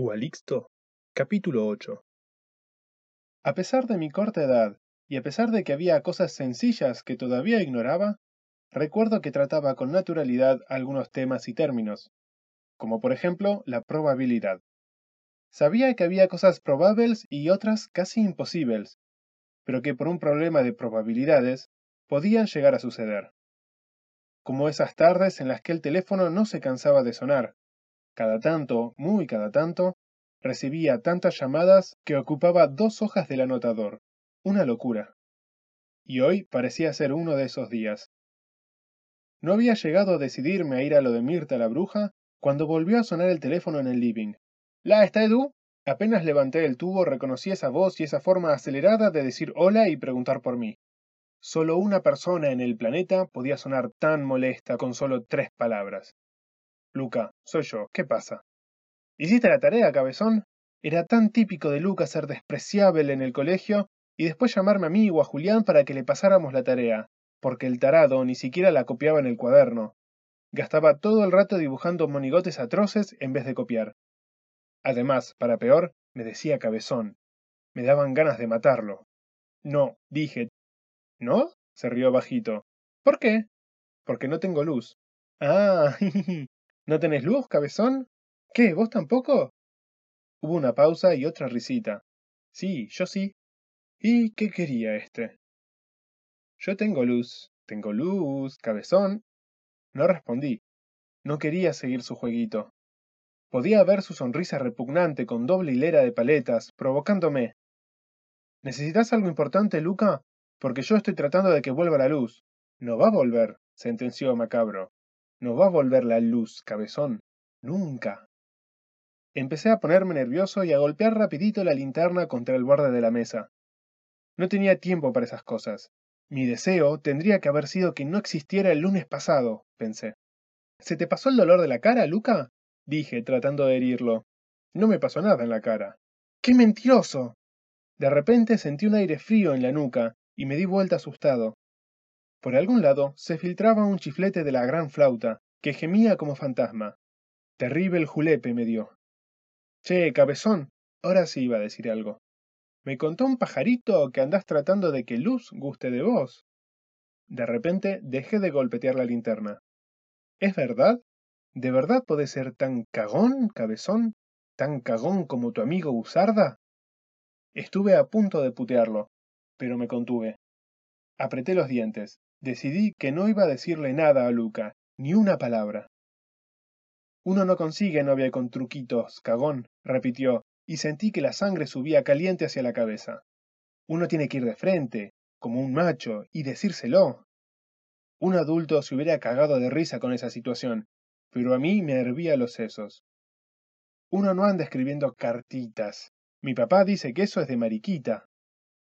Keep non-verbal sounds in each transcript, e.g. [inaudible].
Ualixto, capítulo 8 A pesar de mi corta edad, y a pesar de que había cosas sencillas que todavía ignoraba, recuerdo que trataba con naturalidad algunos temas y términos, como por ejemplo la probabilidad. Sabía que había cosas probables y otras casi imposibles, pero que por un problema de probabilidades podían llegar a suceder. Como esas tardes en las que el teléfono no se cansaba de sonar, cada tanto, muy cada tanto, recibía tantas llamadas que ocupaba dos hojas del anotador. Una locura. Y hoy parecía ser uno de esos días. No había llegado a decidirme a ir a lo de Mirta la bruja cuando volvió a sonar el teléfono en el living. ¿La está Edu? Apenas levanté el tubo reconocí esa voz y esa forma acelerada de decir hola y preguntar por mí. Solo una persona en el planeta podía sonar tan molesta con solo tres palabras. Luca, soy yo, ¿qué pasa? ¿Hiciste la tarea, cabezón? Era tan típico de Luca ser despreciable en el colegio y después llamarme a mí o a Julián para que le pasáramos la tarea, porque el tarado ni siquiera la copiaba en el cuaderno. Gastaba todo el rato dibujando monigotes atroces en vez de copiar. Además, para peor, me decía cabezón. Me daban ganas de matarlo. No, dije. ¿No? se rió bajito. ¿Por qué? Porque no tengo luz. Ah, [laughs] ¿no tenés luz, cabezón? ¿Qué? ¿Vos tampoco? Hubo una pausa y otra risita. Sí, yo sí. ¿Y qué quería este? Yo tengo luz, tengo luz, cabezón. No respondí. No quería seguir su jueguito. Podía ver su sonrisa repugnante con doble hilera de paletas, provocándome. ¿Necesitas algo importante, Luca? Porque yo estoy tratando de que vuelva la luz. No va a volver, sentenció Macabro. No va a volver la luz, cabezón. Nunca. Empecé a ponerme nervioso y a golpear rapidito la linterna contra el borde de la mesa. No tenía tiempo para esas cosas. Mi deseo tendría que haber sido que no existiera el lunes pasado, pensé. ¿Se te pasó el dolor de la cara, Luca? dije, tratando de herirlo. No me pasó nada en la cara. ¡Qué mentiroso! De repente sentí un aire frío en la nuca y me di vuelta asustado. Por algún lado se filtraba un chiflete de la gran flauta, que gemía como fantasma. Terrible julepe me dio. Che, cabezón, ahora sí iba a decir algo. Me contó un pajarito que andás tratando de que Luz guste de vos. De repente dejé de golpetear la linterna. ¿Es verdad? ¿De verdad podés ser tan cagón, cabezón? ¿Tan cagón como tu amigo Busarda? Estuve a punto de putearlo, pero me contuve. Apreté los dientes. Decidí que no iba a decirle nada a Luca, ni una palabra. Uno no consigue novia con truquitos, cagón, repitió, y sentí que la sangre subía caliente hacia la cabeza. Uno tiene que ir de frente, como un macho, y decírselo. Un adulto se hubiera cagado de risa con esa situación, pero a mí me hervía los sesos. Uno no anda escribiendo cartitas. Mi papá dice que eso es de mariquita.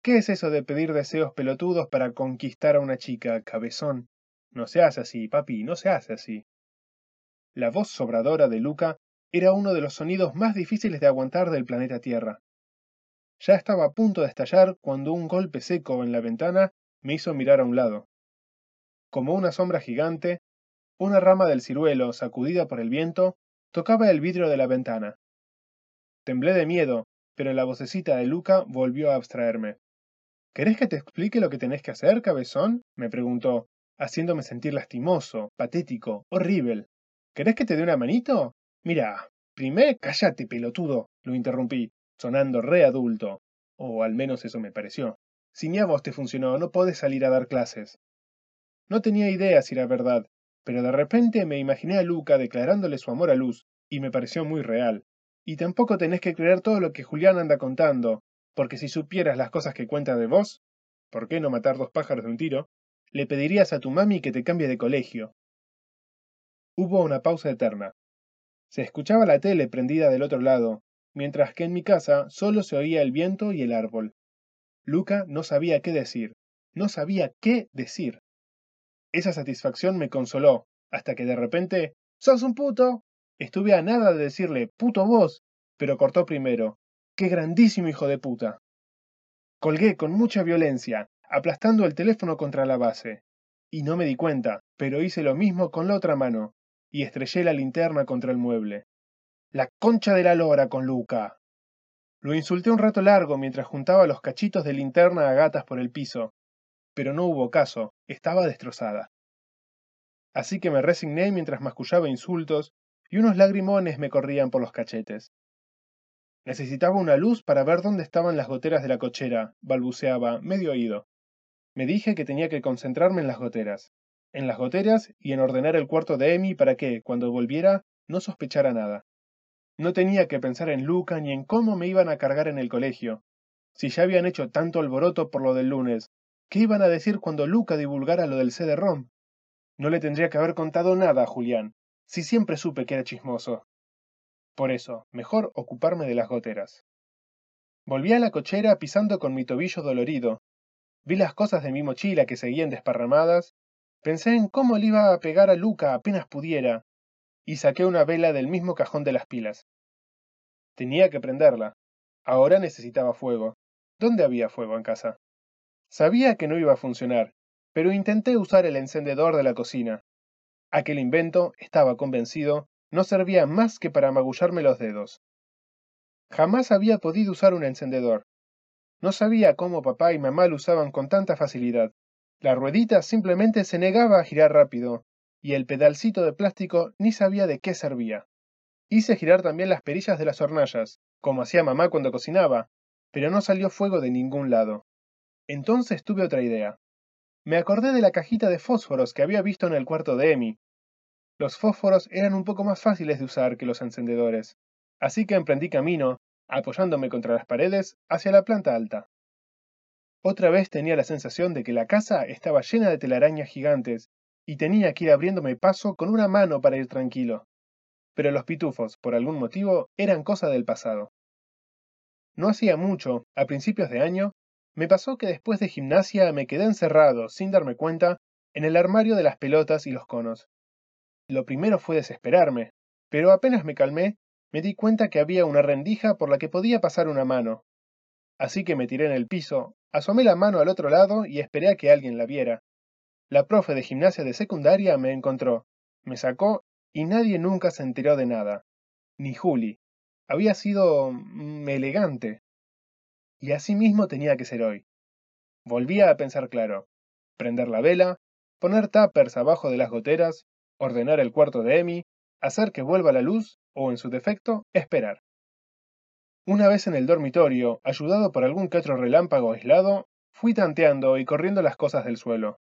¿Qué es eso de pedir deseos pelotudos para conquistar a una chica, cabezón? No se hace así, papi, no se hace así. La voz sobradora de Luca era uno de los sonidos más difíciles de aguantar del planeta Tierra. Ya estaba a punto de estallar cuando un golpe seco en la ventana me hizo mirar a un lado. Como una sombra gigante, una rama del ciruelo, sacudida por el viento, tocaba el vidrio de la ventana. Temblé de miedo, pero la vocecita de Luca volvió a abstraerme. ¿Querés que te explique lo que tenés que hacer, cabezón? me preguntó, haciéndome sentir lastimoso, patético, horrible. ¿Querés que te dé una manito? Mira, primero cállate, pelotudo, lo interrumpí, sonando re adulto. O al menos eso me pareció. Si ni a vos te funcionó, no podés salir a dar clases. No tenía idea si era verdad, pero de repente me imaginé a Luca declarándole su amor a Luz, y me pareció muy real. Y tampoco tenés que creer todo lo que Julián anda contando, porque si supieras las cosas que cuenta de vos, ¿por qué no matar dos pájaros de un tiro? Le pedirías a tu mami que te cambie de colegio. Hubo una pausa eterna. Se escuchaba la tele prendida del otro lado, mientras que en mi casa solo se oía el viento y el árbol. Luca no sabía qué decir, no sabía qué decir. Esa satisfacción me consoló, hasta que de repente, ¡Sos un puto! Estuve a nada de decirle, puto vos, pero cortó primero. ¡Qué grandísimo hijo de puta! Colgué con mucha violencia, aplastando el teléfono contra la base. Y no me di cuenta, pero hice lo mismo con la otra mano, y estrellé la linterna contra el mueble. La concha de la lora con Luca. Lo insulté un rato largo mientras juntaba los cachitos de linterna a gatas por el piso, pero no hubo caso, estaba destrozada. Así que me resigné mientras mascullaba insultos y unos lagrimones me corrían por los cachetes. Necesitaba una luz para ver dónde estaban las goteras de la cochera, balbuceaba, medio oído. Me dije que tenía que concentrarme en las goteras, en las goteras y en ordenar el cuarto de Emi para que, cuando volviera, no sospechara nada. No tenía que pensar en Luca ni en cómo me iban a cargar en el colegio. Si ya habían hecho tanto alboroto por lo del lunes, ¿qué iban a decir cuando Luca divulgara lo del CD-ROM? No le tendría que haber contado nada a Julián, si siempre supe que era chismoso. Por eso, mejor ocuparme de las goteras. Volví a la cochera pisando con mi tobillo dolorido. Vi las cosas de mi mochila que seguían desparramadas. Pensé en cómo le iba a pegar a Luca apenas pudiera, y saqué una vela del mismo cajón de las pilas. Tenía que prenderla. Ahora necesitaba fuego. ¿Dónde había fuego en casa? Sabía que no iba a funcionar, pero intenté usar el encendedor de la cocina. Aquel invento, estaba convencido, no servía más que para magullarme los dedos. Jamás había podido usar un encendedor. No sabía cómo papá y mamá lo usaban con tanta facilidad. La ruedita simplemente se negaba a girar rápido, y el pedalcito de plástico ni sabía de qué servía. Hice girar también las perillas de las hornallas, como hacía mamá cuando cocinaba, pero no salió fuego de ningún lado. Entonces tuve otra idea. Me acordé de la cajita de fósforos que había visto en el cuarto de Emi. Los fósforos eran un poco más fáciles de usar que los encendedores, así que emprendí camino, apoyándome contra las paredes, hacia la planta alta. Otra vez tenía la sensación de que la casa estaba llena de telarañas gigantes y tenía que ir abriéndome paso con una mano para ir tranquilo. Pero los pitufos, por algún motivo, eran cosa del pasado. No hacía mucho, a principios de año, me pasó que después de gimnasia me quedé encerrado, sin darme cuenta, en el armario de las pelotas y los conos. Lo primero fue desesperarme, pero apenas me calmé, me di cuenta que había una rendija por la que podía pasar una mano. Así que me tiré en el piso, asomé la mano al otro lado y esperé a que alguien la viera. La profe de gimnasia de secundaria me encontró, me sacó y nadie nunca se enteró de nada. Ni Juli. Había sido... Mm, elegante. Y así mismo tenía que ser hoy. Volvía a pensar claro. Prender la vela, poner tuppers abajo de las goteras, ordenar el cuarto de Emi, hacer que vuelva la luz o, en su defecto, esperar. Una vez en el dormitorio, ayudado por algún que otro relámpago aislado, fui tanteando y corriendo las cosas del suelo.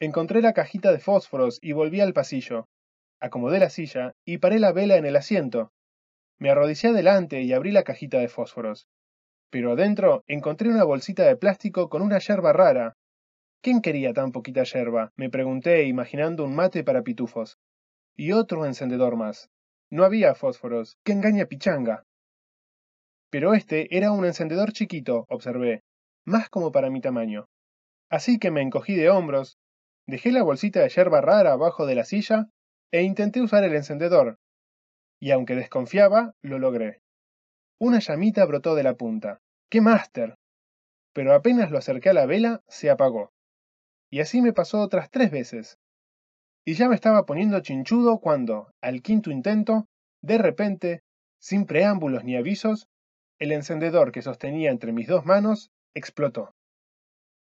Encontré la cajita de fósforos y volví al pasillo. Acomodé la silla y paré la vela en el asiento. Me arrodillé adelante y abrí la cajita de fósforos pero adentro encontré una bolsita de plástico con una yerba rara. ¿Quién quería tan poquita yerba? me pregunté, imaginando un mate para pitufos. Y otro encendedor más. No había fósforos. ¡Qué engaña pichanga! Pero este era un encendedor chiquito, observé, más como para mi tamaño. Así que me encogí de hombros, dejé la bolsita de yerba rara abajo de la silla e intenté usar el encendedor. Y aunque desconfiaba, lo logré. Una llamita brotó de la punta. ¡Qué máster! Pero apenas lo acerqué a la vela, se apagó. Y así me pasó otras tres veces. Y ya me estaba poniendo chinchudo cuando, al quinto intento, de repente, sin preámbulos ni avisos, el encendedor que sostenía entre mis dos manos explotó.